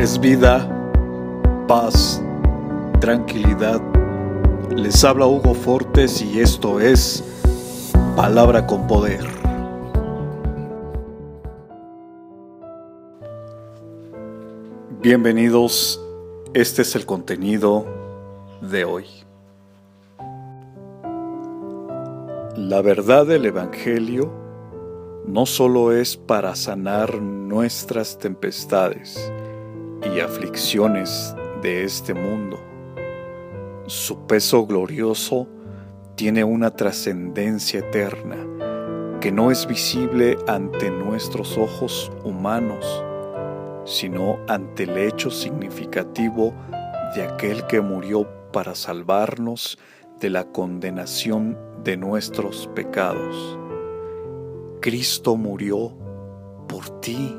es vida, paz, tranquilidad. Les habla Hugo Fortes y esto es Palabra con Poder. Bienvenidos, este es el contenido de hoy. La verdad del Evangelio no solo es para sanar nuestras tempestades y aflicciones de este mundo. Su peso glorioso tiene una trascendencia eterna que no es visible ante nuestros ojos humanos, sino ante el hecho significativo de aquel que murió para salvarnos de la condenación de nuestros pecados. Cristo murió por ti.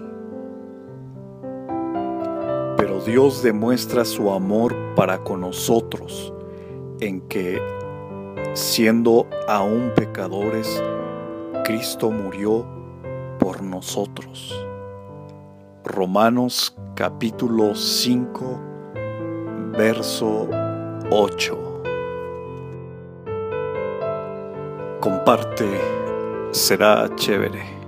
Pero Dios demuestra su amor para con nosotros en que, siendo aún pecadores, Cristo murió por nosotros. Romanos capítulo 5, verso 8. Comparte será chévere.